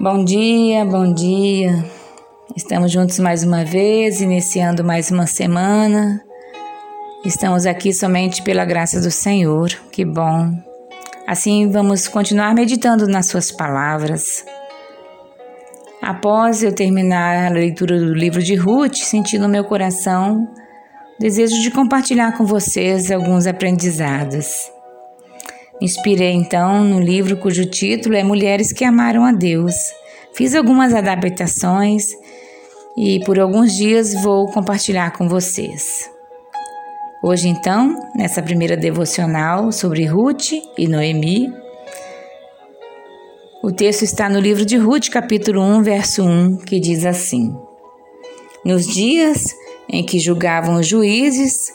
Bom dia, bom dia. Estamos juntos mais uma vez, iniciando mais uma semana. Estamos aqui somente pela graça do Senhor. Que bom. Assim vamos continuar meditando nas suas palavras. Após eu terminar a leitura do livro de Ruth, senti no meu coração o desejo de compartilhar com vocês alguns aprendizados. Inspirei então no livro cujo título é Mulheres que Amaram a Deus. Fiz algumas adaptações e por alguns dias vou compartilhar com vocês. Hoje, então, nessa primeira devocional sobre Ruth e Noemi, o texto está no livro de Ruth, capítulo 1, verso 1, que diz assim: Nos dias em que julgavam os juízes,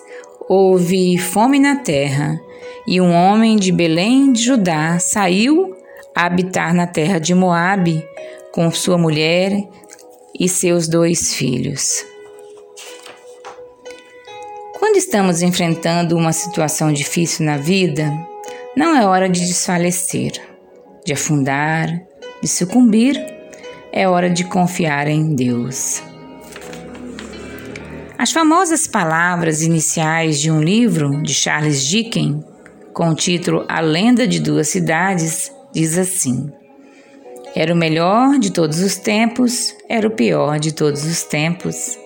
houve fome na terra e um homem de Belém de Judá saiu a habitar na terra de Moabe com sua mulher e seus dois filhos. Quando estamos enfrentando uma situação difícil na vida, não é hora de desfalecer, de afundar, de sucumbir, é hora de confiar em Deus. As famosas palavras iniciais de um livro de Charles Dickens com o título A Lenda de Duas Cidades, diz assim: Era o melhor de todos os tempos, era o pior de todos os tempos.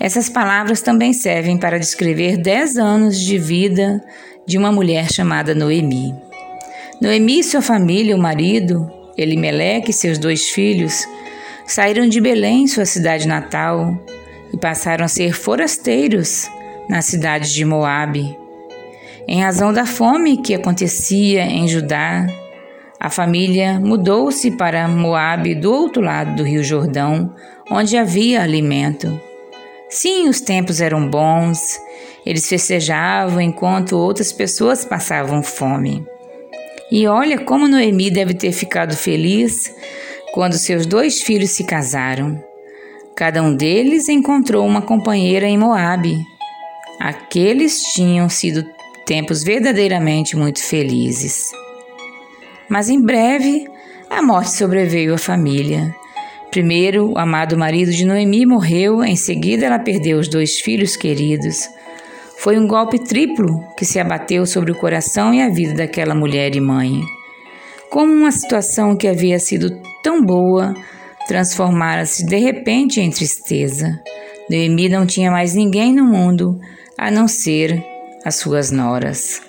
Essas palavras também servem para descrever dez anos de vida de uma mulher chamada Noemi. Noemi e sua família, o marido, Elimeleque e seus dois filhos, saíram de Belém, sua cidade natal, e passaram a ser forasteiros na cidade de Moabe, em razão da fome que acontecia em Judá, a família mudou-se para Moabe do outro lado do Rio Jordão, onde havia alimento. Sim, os tempos eram bons, eles festejavam enquanto outras pessoas passavam fome. E olha como Noemi deve ter ficado feliz quando seus dois filhos se casaram. Cada um deles encontrou uma companheira em Moabe. Aqueles tinham sido tempos verdadeiramente muito felizes. Mas em breve, a morte sobreveio à família. Primeiro, o amado marido de Noemi morreu, em seguida, ela perdeu os dois filhos queridos. Foi um golpe triplo que se abateu sobre o coração e a vida daquela mulher e mãe. Como uma situação que havia sido tão boa transformara-se de repente em tristeza. Noemi não tinha mais ninguém no mundo a não ser as suas noras.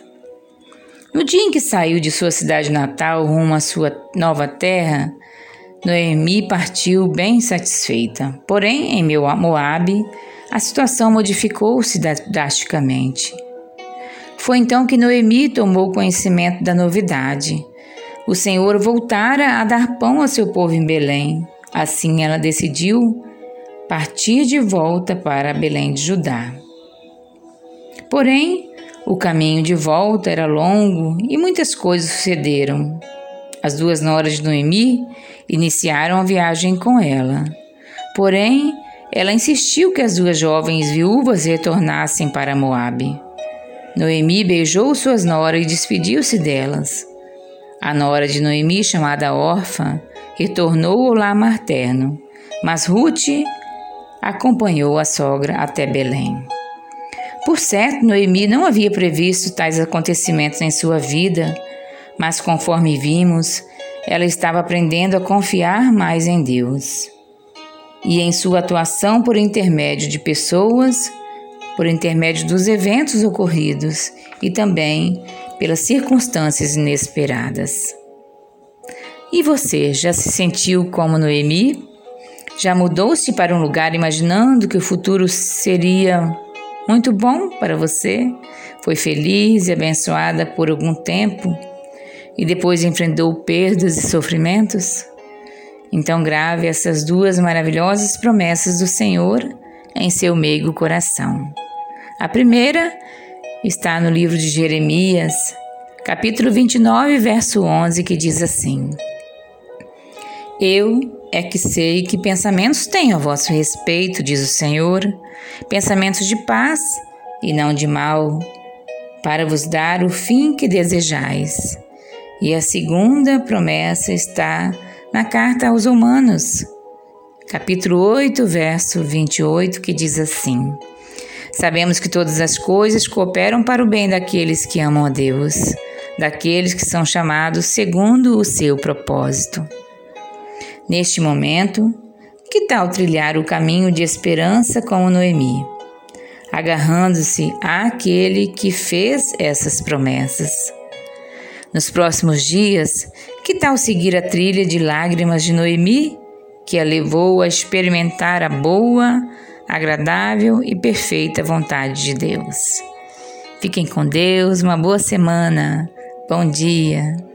No dia em que saiu de sua cidade natal rumo à sua nova terra, Noemi partiu bem satisfeita. Porém, em Moabe, a situação modificou-se drasticamente. Foi então que Noemi tomou conhecimento da novidade. O Senhor voltara a dar pão ao seu povo em Belém. Assim ela decidiu partir de volta para Belém de Judá. Porém, o caminho de volta era longo e muitas coisas sucederam. As duas noras de Noemi iniciaram a viagem com ela. Porém, ela insistiu que as duas jovens viúvas retornassem para Moabe. Noemi beijou suas noras e despediu-se delas. A nora de Noemi, chamada Orfa, retornou ao lar materno, mas Ruth acompanhou a sogra até Belém. Por certo, Noemi não havia previsto tais acontecimentos em sua vida, mas conforme vimos, ela estava aprendendo a confiar mais em Deus. E em sua atuação por intermédio de pessoas, por intermédio dos eventos ocorridos e também pelas circunstâncias inesperadas. E você já se sentiu como Noemi? Já mudou-se para um lugar imaginando que o futuro seria muito bom para você? Foi feliz e abençoada por algum tempo e depois enfrentou perdas e sofrimentos? Então grave essas duas maravilhosas promessas do Senhor em seu meigo coração. A primeira está no livro de Jeremias, capítulo 29, verso 11, que diz assim: Eu é que sei que pensamentos tenho a vosso respeito, diz o Senhor, pensamentos de paz e não de mal, para vos dar o fim que desejais. E a segunda promessa está na carta aos Romanos, capítulo 8, verso 28, que diz assim: Sabemos que todas as coisas cooperam para o bem daqueles que amam a Deus, daqueles que são chamados segundo o seu propósito. Neste momento, que tal trilhar o caminho de esperança como Noemi, agarrando-se àquele que fez essas promessas? Nos próximos dias, que tal seguir a trilha de lágrimas de Noemi, que a levou a experimentar a boa, agradável e perfeita vontade de Deus? Fiquem com Deus, uma boa semana, bom dia.